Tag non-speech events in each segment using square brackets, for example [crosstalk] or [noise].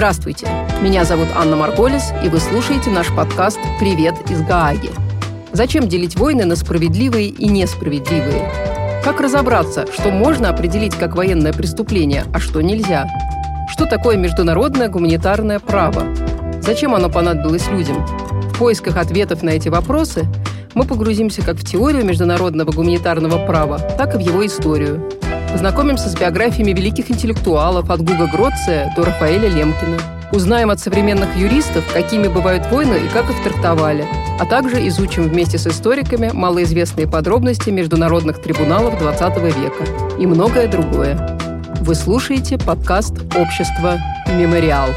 Здравствуйте, меня зовут Анна Марголис, и вы слушаете наш подкаст «Привет из Гааги». Зачем делить войны на справедливые и несправедливые? Как разобраться, что можно определить как военное преступление, а что нельзя? Что такое международное гуманитарное право? Зачем оно понадобилось людям? В поисках ответов на эти вопросы мы погрузимся как в теорию международного гуманитарного права, так и в его историю. Познакомимся с биографиями великих интеллектуалов от Гуга Гроция до Рафаэля Лемкина. Узнаем от современных юристов, какими бывают войны и как их трактовали, а также изучим вместе с историками малоизвестные подробности международных трибуналов XX века и многое другое. Вы слушаете подкаст «Общество Мемориал».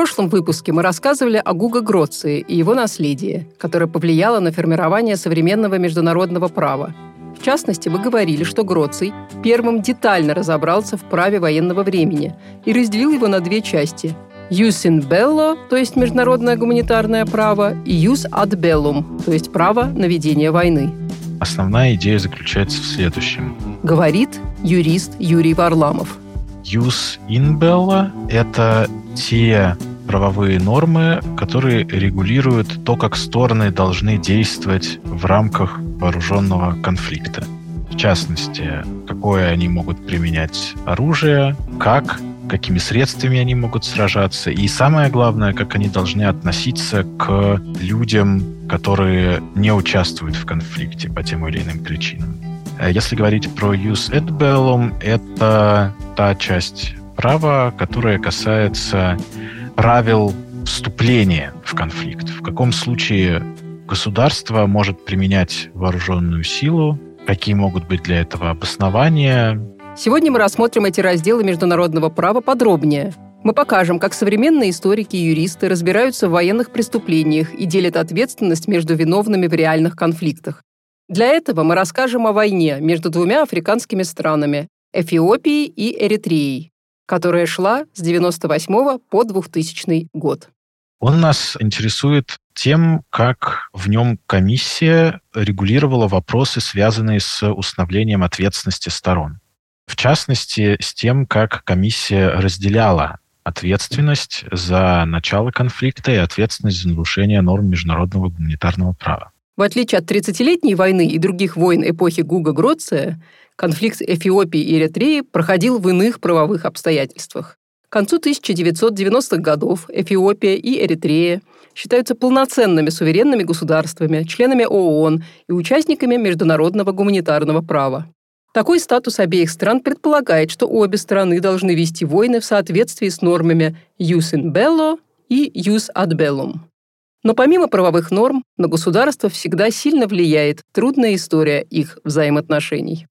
Прошлом выпуске мы рассказывали о Гуго Гроции и его наследии, которое повлияло на формирование современного международного права. В частности, мы говорили, что Гроций первым детально разобрался в праве военного времени и разделил его на две части – «Jus in bello», то есть международное гуманитарное право, и «Jus ad bellum», то есть право на ведение войны. Основная идея заключается в следующем. Говорит юрист Юрий Варламов. In bello – это те правовые нормы, которые регулируют то, как стороны должны действовать в рамках вооруженного конфликта. В частности, какое они могут применять оружие, как, какими средствами они могут сражаться, и самое главное, как они должны относиться к людям, которые не участвуют в конфликте по тем или иным причинам. Если говорить про use et bellum, это та часть права, которое касается правил вступления в конфликт. В каком случае государство может применять вооруженную силу, какие могут быть для этого обоснования. Сегодня мы рассмотрим эти разделы международного права подробнее. Мы покажем, как современные историки и юристы разбираются в военных преступлениях и делят ответственность между виновными в реальных конфликтах. Для этого мы расскажем о войне между двумя африканскими странами – Эфиопией и Эритреей которая шла с 98 по 2000 год. Он нас интересует тем, как в нем комиссия регулировала вопросы, связанные с установлением ответственности сторон. В частности, с тем, как комиссия разделяла ответственность за начало конфликта и ответственность за нарушение норм международного гуманитарного права. В отличие от 30-летней войны и других войн эпохи Гуга Гроция, конфликт Эфиопии и Эритреи проходил в иных правовых обстоятельствах. К концу 1990-х годов Эфиопия и Эритрея считаются полноценными суверенными государствами, членами ООН и участниками международного гуманитарного права. Такой статус обеих стран предполагает, что обе страны должны вести войны в соответствии с нормами «jus in bello» и «jus ad bellum». Но помимо правовых норм, на государство всегда сильно влияет трудная история их взаимоотношений.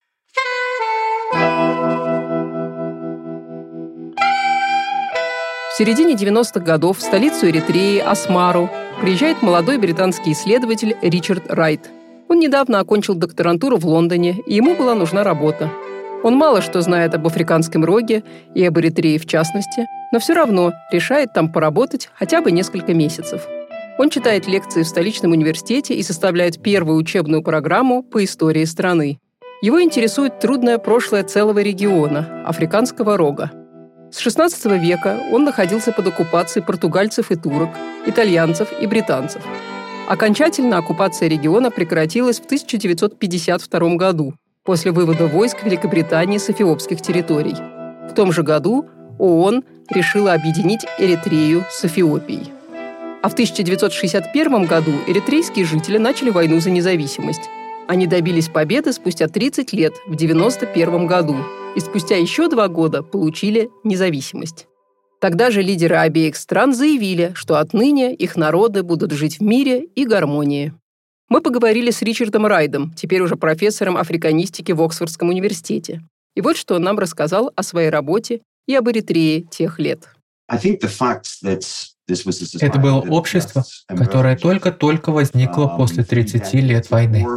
Середине 90-х годов в столицу Эритреи, Асмару, приезжает молодой британский исследователь Ричард Райт. Он недавно окончил докторантуру в Лондоне, и ему была нужна работа. Он мало что знает об африканском роге и об Эритрее в частности, но все равно решает там поработать хотя бы несколько месяцев. Он читает лекции в столичном университете и составляет первую учебную программу по истории страны. Его интересует трудное прошлое целого региона – Африканского рога. С XVI века он находился под оккупацией португальцев и турок, итальянцев и британцев. Окончательно оккупация региона прекратилась в 1952 году после вывода войск Великобритании с эфиопских территорий. В том же году ООН решила объединить Эритрею с Эфиопией. А в 1961 году эритрейские жители начали войну за независимость. Они добились победы спустя 30 лет, в 1991 году, и спустя еще два года получили независимость. Тогда же лидеры обеих стран заявили, что отныне их народы будут жить в мире и гармонии. Мы поговорили с Ричардом Райдом, теперь уже профессором африканистики в Оксфордском университете. И вот что он нам рассказал о своей работе и об Эритрее тех лет. Это было общество, которое только-только возникло после 30 лет войны.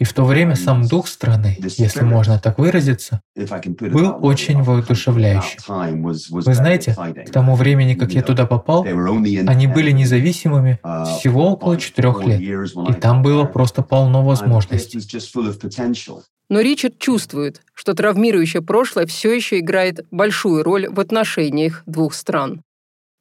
И в то время сам дух страны, если можно так выразиться, был очень воодушевляющим. Вы знаете, к тому времени, как я туда попал, они были независимыми всего около четырех лет, и там было просто полно возможностей. Но Ричард чувствует, что травмирующее прошлое все еще играет большую роль в отношениях двух стран.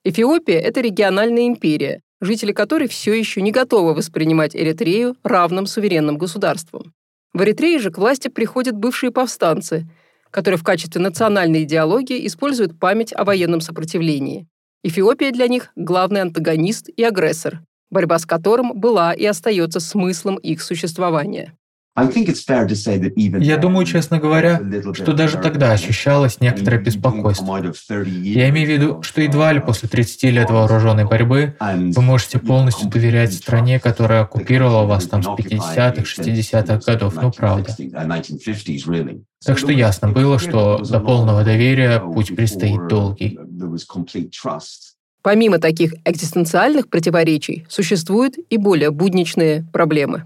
Эфиопия – это региональная империя, жители которой все еще не готовы воспринимать Эритрею равным суверенным государством. В Эритрее же к власти приходят бывшие повстанцы, которые в качестве национальной идеологии используют память о военном сопротивлении. Эфиопия для них – главный антагонист и агрессор, борьба с которым была и остается смыслом их существования. Я думаю, честно говоря, что даже тогда ощущалось некоторое беспокойство. Я имею в виду, что едва ли после 30 лет вооруженной борьбы вы можете полностью доверять стране, которая оккупировала вас там с 50-х, 60-х годов, ну правда. Так что ясно было, что до полного доверия путь предстоит долгий. Помимо таких экзистенциальных противоречий, существуют и более будничные проблемы.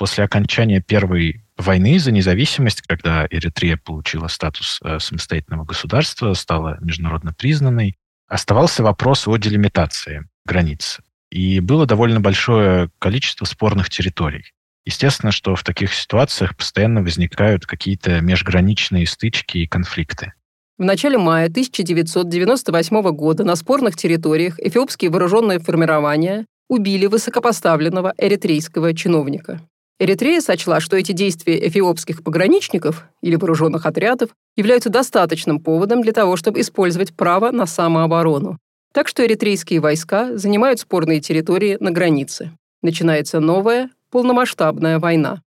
После окончания Первой войны за независимость, когда Эритрея получила статус э, самостоятельного государства, стала международно признанной, оставался вопрос о делимитации границ. И было довольно большое количество спорных территорий. Естественно, что в таких ситуациях постоянно возникают какие-то межграничные стычки и конфликты. В начале мая 1998 года на спорных территориях эфиопские вооруженные формирования убили высокопоставленного эритрейского чиновника. Эритрея сочла, что эти действия эфиопских пограничников или вооруженных отрядов являются достаточным поводом для того, чтобы использовать право на самооборону. Так что эритрейские войска занимают спорные территории на границе. Начинается новая, полномасштабная война.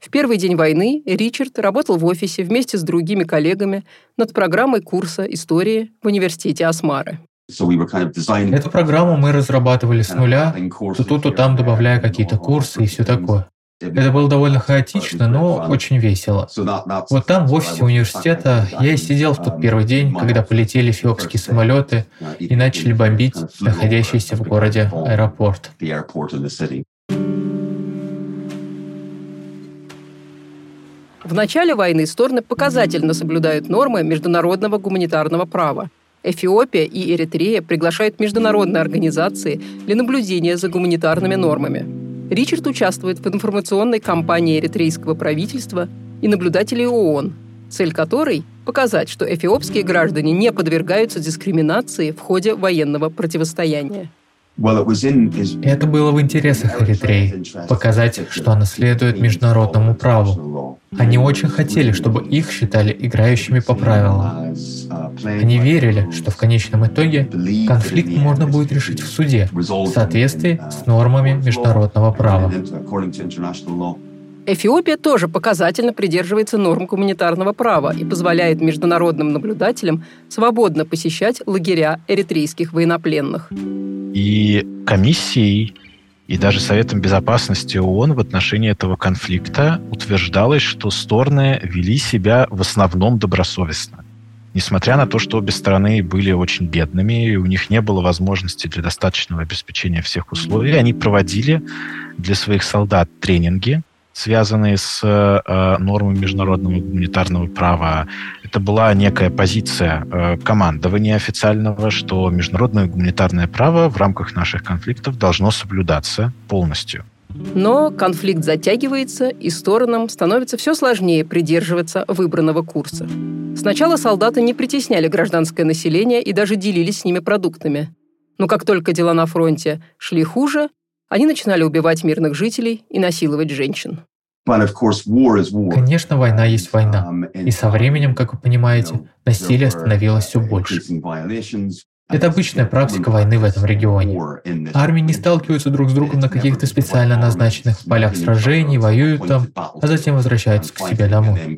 В первый день войны Ричард работал в офисе вместе с другими коллегами над программой курса истории в университете Асмары. Эту программу мы разрабатывали с нуля, то тут, то там добавляя какие-то курсы и все такое. Это было довольно хаотично, но очень весело. Вот там, в офисе университета, я и сидел в тот первый день, когда полетели эфиопские самолеты и начали бомбить находящийся в городе аэропорт. В начале войны стороны показательно соблюдают нормы международного гуманитарного права. Эфиопия и Эритрея приглашают международные организации для наблюдения за гуманитарными нормами. Ричард участвует в информационной кампании эритрейского правительства и наблюдателей ООН, цель которой – показать, что эфиопские граждане не подвергаются дискриминации в ходе военного противостояния. Это было в интересах Эритреи – показать, что она следует международному праву. Они очень хотели, чтобы их считали играющими по правилам. Они верили, что в конечном итоге конфликт можно будет решить в суде в соответствии с нормами международного права. Эфиопия тоже показательно придерживается норм гуманитарного права и позволяет международным наблюдателям свободно посещать лагеря эритрейских военнопленных. И комиссией и даже Советом Безопасности ООН в отношении этого конфликта утверждалось, что стороны вели себя в основном добросовестно. Несмотря на то, что обе стороны были очень бедными, и у них не было возможности для достаточного обеспечения всех условий, они проводили для своих солдат тренинги, связанные с э, нормами международного гуманитарного права. Это была некая позиция э, командования официального, что международное гуманитарное право в рамках наших конфликтов должно соблюдаться полностью. Но конфликт затягивается, и сторонам становится все сложнее придерживаться выбранного курса. Сначала солдаты не притесняли гражданское население и даже делились с ними продуктами. Но как только дела на фронте шли хуже, они начинали убивать мирных жителей и насиловать женщин. Конечно, война есть война. И со временем, как вы понимаете, насилие становилось все больше. Это обычная практика войны в этом регионе. Армии не сталкиваются друг с другом на каких-то специально назначенных полях сражений, воюют там, а затем возвращаются к себе домой.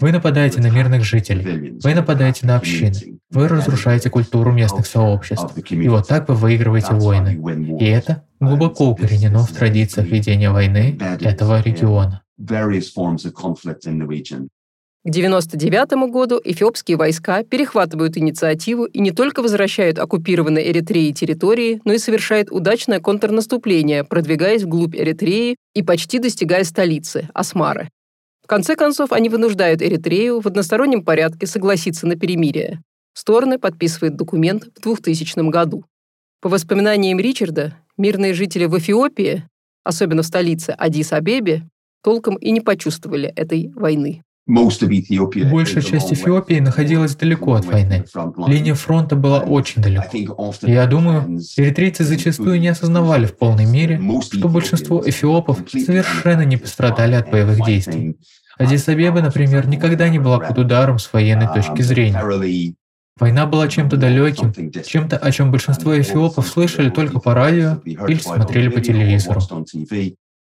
Вы нападаете на мирных жителей, вы нападаете на общины, вы разрушаете культуру местных сообществ, и вот так вы выигрываете войны. И это глубоко укоренено в традициях ведения войны этого региона. К 1999 году эфиопские войска перехватывают инициативу и не только возвращают оккупированные Эритреи территории, но и совершают удачное контрнаступление, продвигаясь вглубь Эритреи и почти достигая столицы – Асмары. В конце концов, они вынуждают Эритрею в одностороннем порядке согласиться на перемирие. Стороны подписывают документ в 2000 году. По воспоминаниям Ричарда, мирные жители в Эфиопии, особенно в столице Адис-Абебе, толком и не почувствовали этой войны. Большая часть Эфиопии находилась далеко от войны. Линия фронта была очень далеко. Я думаю, эритрейцы зачастую не осознавали в полной мере, что большинство эфиопов совершенно не пострадали от боевых действий. Адис-Абеба, например, никогда не была под ударом с военной точки зрения. Война была чем-то далеким, чем-то, о чем большинство эфиопов слышали только по радио или смотрели по телевизору.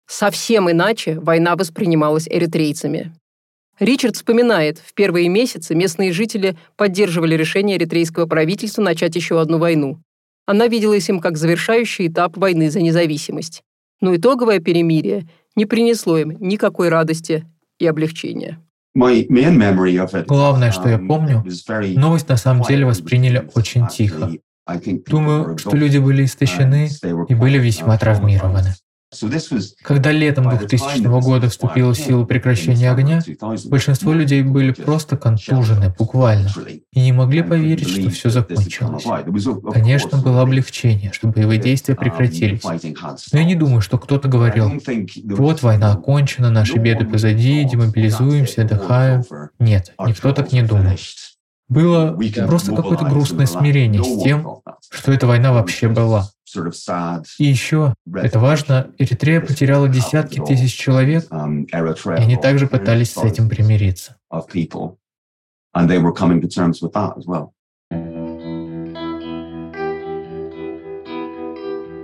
Совсем иначе война воспринималась эритрейцами. Ричард вспоминает, в первые месяцы местные жители поддерживали решение эритрейского правительства начать еще одну войну. Она виделась им как завершающий этап войны за независимость. Но итоговое перемирие не принесло им никакой радости и облегчения. Главное, что я um, помню, новость на самом деле восприняли очень тихо. Думаю, что люди были истощены и были весьма травмированы. Когда летом 2000 года вступило в силу прекращение огня, большинство людей были просто контужены, буквально, и не могли поверить, что все закончилось. Конечно, было облегчение, что боевые действия прекратились. Но я не думаю, что кто-то говорил, вот война окончена, наши беды позади, демобилизуемся, отдыхаем. Нет, никто так не думал. Было просто какое-то грустное смирение с тем, что эта война вообще была. И еще, это важно, Эритрея потеряла десятки тысяч человек, um, и они также пытались с этим примириться.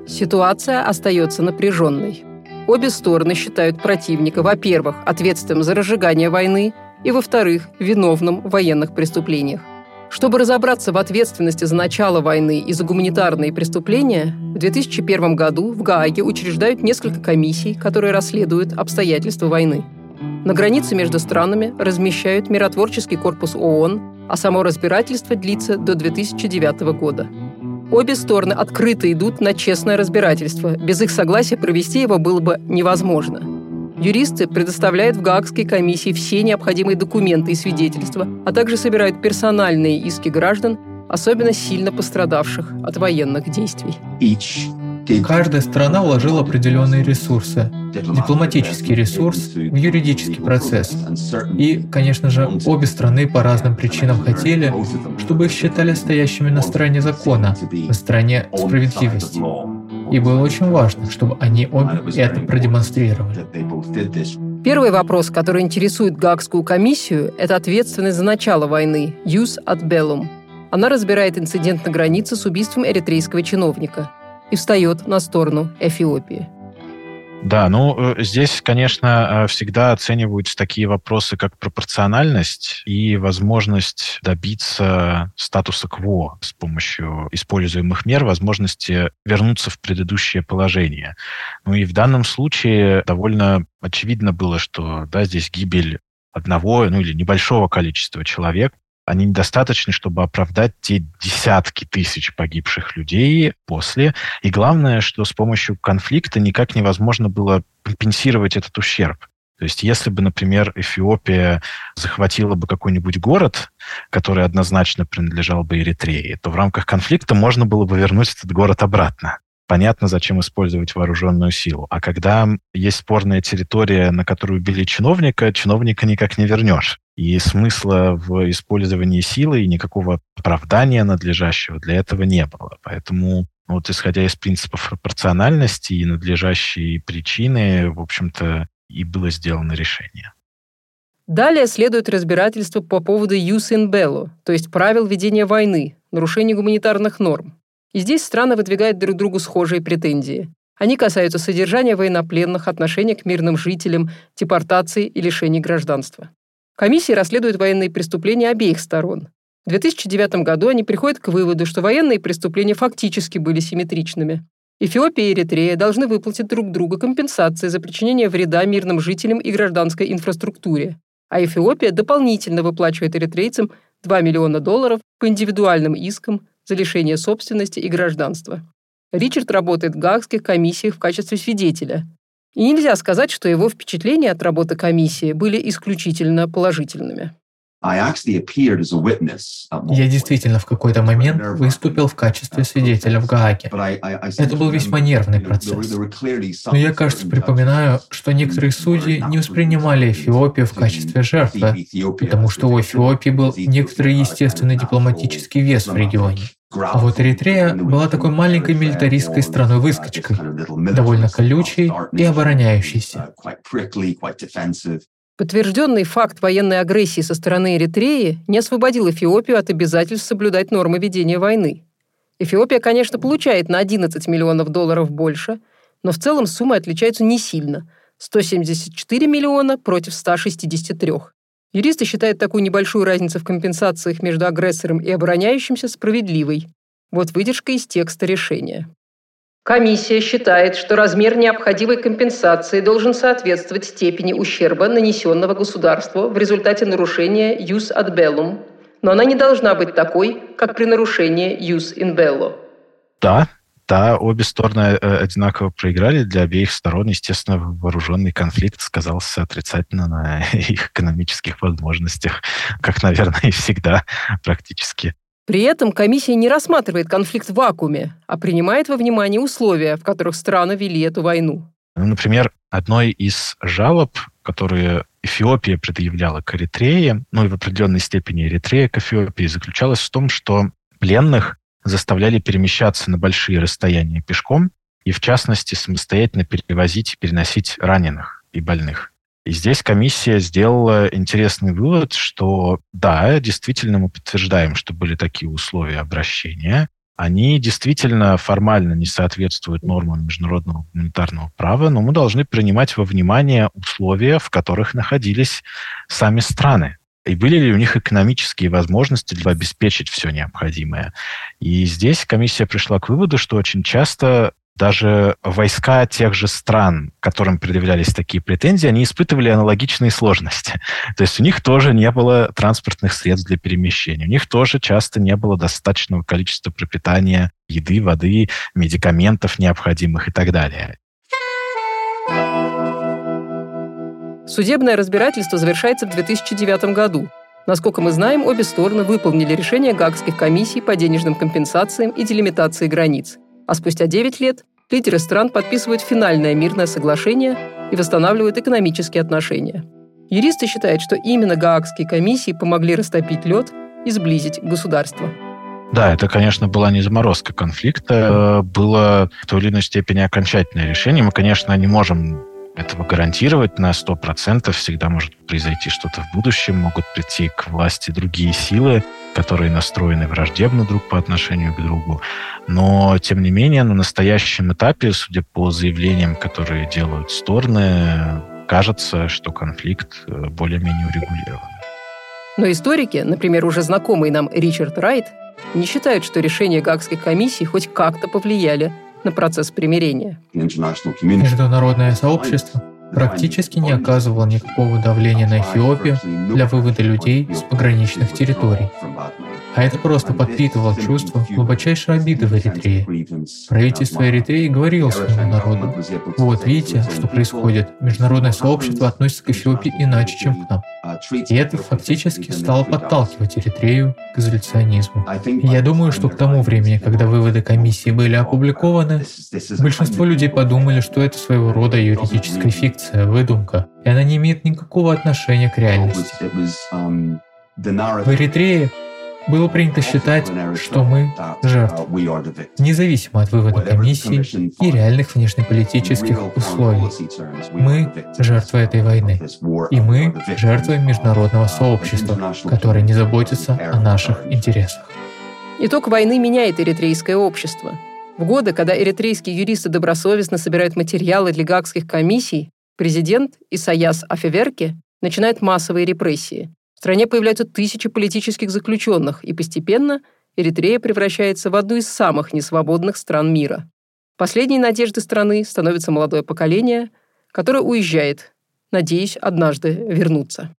Ситуация остается напряженной. Обе стороны считают противника, во-первых, ответственным за разжигание войны, и, во-вторых, виновным в военных преступлениях. Чтобы разобраться в ответственности за начало войны и за гуманитарные преступления, в 2001 году в Гааге учреждают несколько комиссий, которые расследуют обстоятельства войны. На границе между странами размещают миротворческий корпус ООН, а само разбирательство длится до 2009 года. Обе стороны открыто идут на честное разбирательство. Без их согласия провести его было бы невозможно. Юристы предоставляют в Гаагской комиссии все необходимые документы и свидетельства, а также собирают персональные иски граждан, особенно сильно пострадавших от военных действий. Каждая страна вложила определенные ресурсы. Дипломатический ресурс в юридический процесс. И, конечно же, обе страны по разным причинам хотели, чтобы их считали стоящими на стороне закона, на стороне справедливости. И было очень важно, чтобы они обе это продемонстрировали. Первый вопрос, который интересует Гаагскую комиссию, это ответственность за начало войны – «Use ad bellum». Она разбирает инцидент на границе с убийством эритрейского чиновника и встает на сторону Эфиопии. Да, ну э, здесь, конечно, э, всегда оцениваются такие вопросы, как пропорциональность и возможность добиться статуса КВО с помощью используемых мер, возможности вернуться в предыдущее положение. Ну и в данном случае довольно очевидно было, что да, здесь гибель одного, ну или небольшого количества человек они недостаточны, чтобы оправдать те десятки тысяч погибших людей после. И главное, что с помощью конфликта никак невозможно было компенсировать этот ущерб. То есть если бы, например, Эфиопия захватила бы какой-нибудь город, который однозначно принадлежал бы Эритрее, то в рамках конфликта можно было бы вернуть этот город обратно понятно, зачем использовать вооруженную силу. А когда есть спорная территория, на которую убили чиновника, чиновника никак не вернешь. И смысла в использовании силы и никакого оправдания надлежащего для этого не было. Поэтому вот исходя из принципов пропорциональности и надлежащей причины, в общем-то, и было сделано решение. Далее следует разбирательство по поводу «юс ин белло», то есть правил ведения войны, нарушения гуманитарных норм. И здесь страны выдвигают друг другу схожие претензии. Они касаются содержания военнопленных, отношения к мирным жителям, депортации и лишений гражданства. Комиссия расследует военные преступления обеих сторон. В 2009 году они приходят к выводу, что военные преступления фактически были симметричными. Эфиопия и Эритрея должны выплатить друг другу компенсации за причинение вреда мирным жителям и гражданской инфраструктуре. А Эфиопия дополнительно выплачивает эритрейцам 2 миллиона долларов по индивидуальным искам за лишение собственности и гражданства. Ричард работает в Гаагских комиссиях в качестве свидетеля. И нельзя сказать, что его впечатления от работы комиссии были исключительно положительными. Я действительно в какой-то момент выступил в качестве свидетеля в Гааге. Это был весьма нервный процесс. Но я, кажется, припоминаю, что некоторые судьи не воспринимали Эфиопию в качестве жертвы, потому что у Эфиопии был некоторый естественный дипломатический вес в регионе. А вот Эритрея была такой маленькой милитаристской страной-выскочкой, довольно колючей и обороняющейся. Подтвержденный факт военной агрессии со стороны Эритреи не освободил Эфиопию от обязательств соблюдать нормы ведения войны. Эфиопия, конечно, получает на 11 миллионов долларов больше, но в целом суммы отличаются не сильно – 174 миллиона против 163. Юристы считают такую небольшую разницу в компенсациях между агрессором и обороняющимся справедливой. Вот выдержка из текста решения. Комиссия считает, что размер необходимой компенсации должен соответствовать степени ущерба, нанесенного государству в результате нарушения «юс ad bellum», но она не должна быть такой, как при нарушении «юс in bello». Да, да, обе стороны э, одинаково проиграли. Для обеих сторон, естественно, вооруженный конфликт сказался отрицательно на [laughs] их экономических возможностях, как, наверное, и всегда практически. При этом комиссия не рассматривает конфликт в вакууме, а принимает во внимание условия, в которых страны вели эту войну. Ну, например, одной из жалоб, которые Эфиопия предъявляла к Эритрее, ну и в определенной степени Эритрея к Эфиопии, заключалась в том, что пленных заставляли перемещаться на большие расстояния пешком и, в частности, самостоятельно перевозить и переносить раненых и больных. И здесь комиссия сделала интересный вывод, что да, действительно мы подтверждаем, что были такие условия обращения. Они действительно формально не соответствуют нормам международного гуманитарного права, но мы должны принимать во внимание условия, в которых находились сами страны. И были ли у них экономические возможности для обеспечить все необходимое. И здесь комиссия пришла к выводу, что очень часто даже войска тех же стран, которым предъявлялись такие претензии, они испытывали аналогичные сложности. [laughs] То есть у них тоже не было транспортных средств для перемещения, у них тоже часто не было достаточного количества пропитания, еды, воды, медикаментов необходимых и так далее. Судебное разбирательство завершается в 2009 году. Насколько мы знаем, обе стороны выполнили решение Гаагских комиссий по денежным компенсациям и делимитации границ – а спустя 9 лет лидеры стран подписывают финальное мирное соглашение и восстанавливают экономические отношения. Юристы считают, что именно Гаагские комиссии помогли растопить лед и сблизить государства. Да, это, конечно, была не заморозка конфликта, было в той или иной степени окончательное решение. Мы, конечно, не можем этого гарантировать на 100%. Всегда может произойти что-то в будущем, могут прийти к власти другие силы, которые настроены враждебно друг по отношению к другу. Но, тем не менее, на настоящем этапе, судя по заявлениям, которые делают стороны, кажется, что конфликт э, более-менее урегулирован. Но историки, например, уже знакомый нам Ричард Райт, не считают, что решения Гаагской комиссии хоть как-то повлияли на процесс примирения. Международное сообщество практически не оказывало никакого давления на Эфиопию для вывода людей с пограничных территорий. А это просто подпитывало чувство глубочайшей обиды в Эритрее. Правительство Эритреи говорило своему народу, вот видите, что происходит, международное сообщество относится к Эфиопии иначе, чем к нам. И это фактически стало подталкивать Эритрею к изоляционизму. Я думаю, что к тому времени, когда выводы комиссии были опубликованы, большинство людей подумали, что это своего рода юридическая фикция, выдумка, и она не имеет никакого отношения к реальности. В Эритрее было принято считать, что мы жертвы, независимо от вывода комиссии и реальных внешнеполитических условий. Мы жертвы этой войны, и мы жертвы международного сообщества, которое не заботится о наших интересах. Итог войны меняет эритрейское общество. В годы, когда эритрейские юристы добросовестно собирают материалы для гаагских комиссий, президент Исаяс Афеверки начинает массовые репрессии. В стране появляются тысячи политических заключенных, и постепенно Эритрея превращается в одну из самых несвободных стран мира. Последней надеждой страны становится молодое поколение, которое уезжает, надеясь однажды вернуться.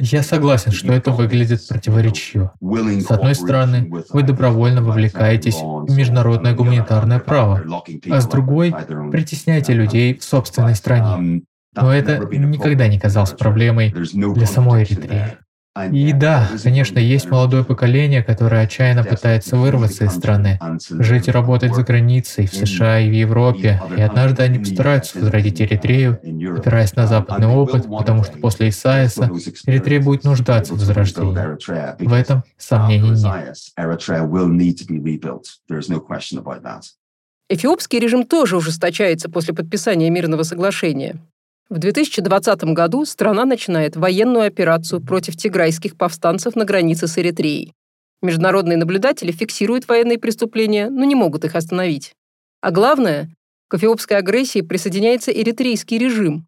Я согласен, что это выглядит противоречиво. С одной стороны, вы добровольно вовлекаетесь в международное гуманитарное право, а с другой — притесняете людей в собственной стране. Но это никогда не казалось проблемой для самой Эритреи. И да, конечно, есть молодое поколение, которое отчаянно пытается вырваться из страны, жить и работать за границей, в США и в Европе, и однажды они постараются возродить Эритрею, опираясь на западный опыт, потому что после Исаиса Эритрея будет нуждаться в возрождении. В этом сомнений нет. Эфиопский режим тоже ужесточается после подписания мирного соглашения. В 2020 году страна начинает военную операцию против тиграйских повстанцев на границе с Эритреей. Международные наблюдатели фиксируют военные преступления, но не могут их остановить. А главное, к эфиопской агрессии присоединяется эритрейский режим.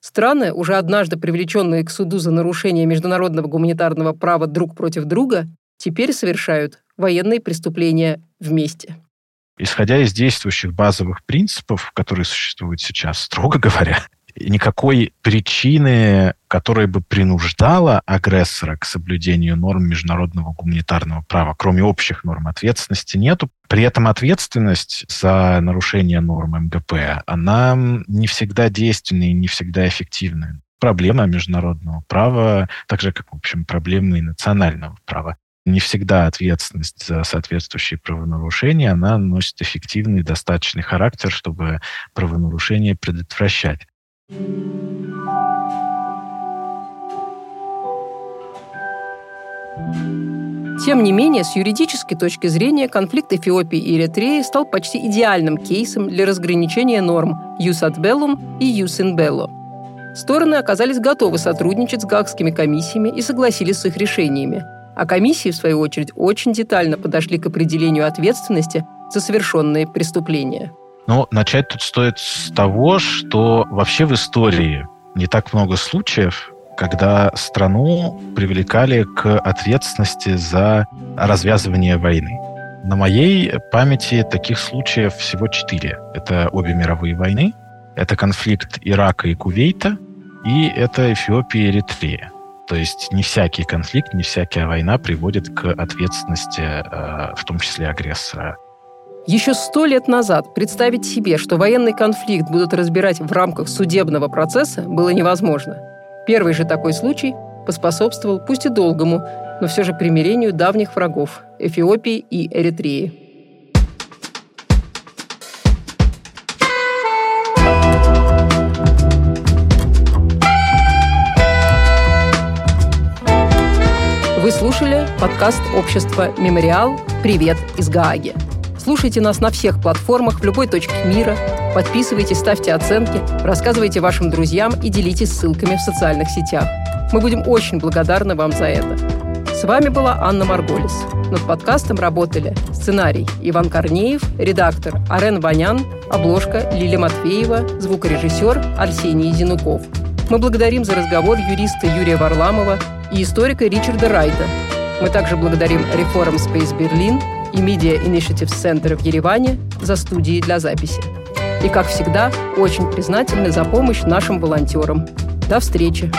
Страны, уже однажды привлеченные к суду за нарушение международного гуманитарного права друг против друга, теперь совершают военные преступления вместе. Исходя из действующих базовых принципов, которые существуют сейчас, строго говоря, никакой причины, которая бы принуждала агрессора к соблюдению норм международного гуманитарного права, кроме общих норм ответственности, нету. При этом ответственность за нарушение норм МГП, она не всегда действенная и не всегда эффективная. Проблема международного права, так же, как, в общем, проблемы и национального права не всегда ответственность за соответствующие правонарушения, она носит эффективный достаточный характер, чтобы правонарушение предотвращать. Тем не менее, с юридической точки зрения, конфликт Эфиопии и Эритреи стал почти идеальным кейсом для разграничения норм «юс ад беллум» и «юс ин белло». Стороны оказались готовы сотрудничать с гаагскими комиссиями и согласились с их решениями. А комиссии, в свою очередь, очень детально подошли к определению ответственности за совершенные преступления. Ну, начать тут стоит с того, что вообще в истории не так много случаев, когда страну привлекали к ответственности за развязывание войны. На моей памяти таких случаев всего четыре. Это обе мировые войны, это конфликт Ирака и Кувейта, и это Эфиопия и Эритрея. То есть не всякий конфликт, не всякая война приводит к ответственности, э, в том числе агрессора. Еще сто лет назад представить себе, что военный конфликт будут разбирать в рамках судебного процесса, было невозможно. Первый же такой случай поспособствовал, пусть и долгому, но все же примирению давних врагов – Эфиопии и Эритреи. Вы слушали подкаст общества «Мемориал. Привет из Гааги». Слушайте нас на всех платформах в любой точке мира. Подписывайтесь, ставьте оценки, рассказывайте вашим друзьям и делитесь ссылками в социальных сетях. Мы будем очень благодарны вам за это. С вами была Анна Марголис. Над подкастом работали сценарий Иван Корнеев, редактор Арен Ванян, обложка Лилия Матвеева, звукорежиссер Арсений Зинуков. Мы благодарим за разговор юриста Юрия Варламова и историка Ричарда Райта. Мы также благодарим Reform Space Berlin и Media Initiative Center в Ереване за студии для записи. И, как всегда, очень признательны за помощь нашим волонтерам. До встречи!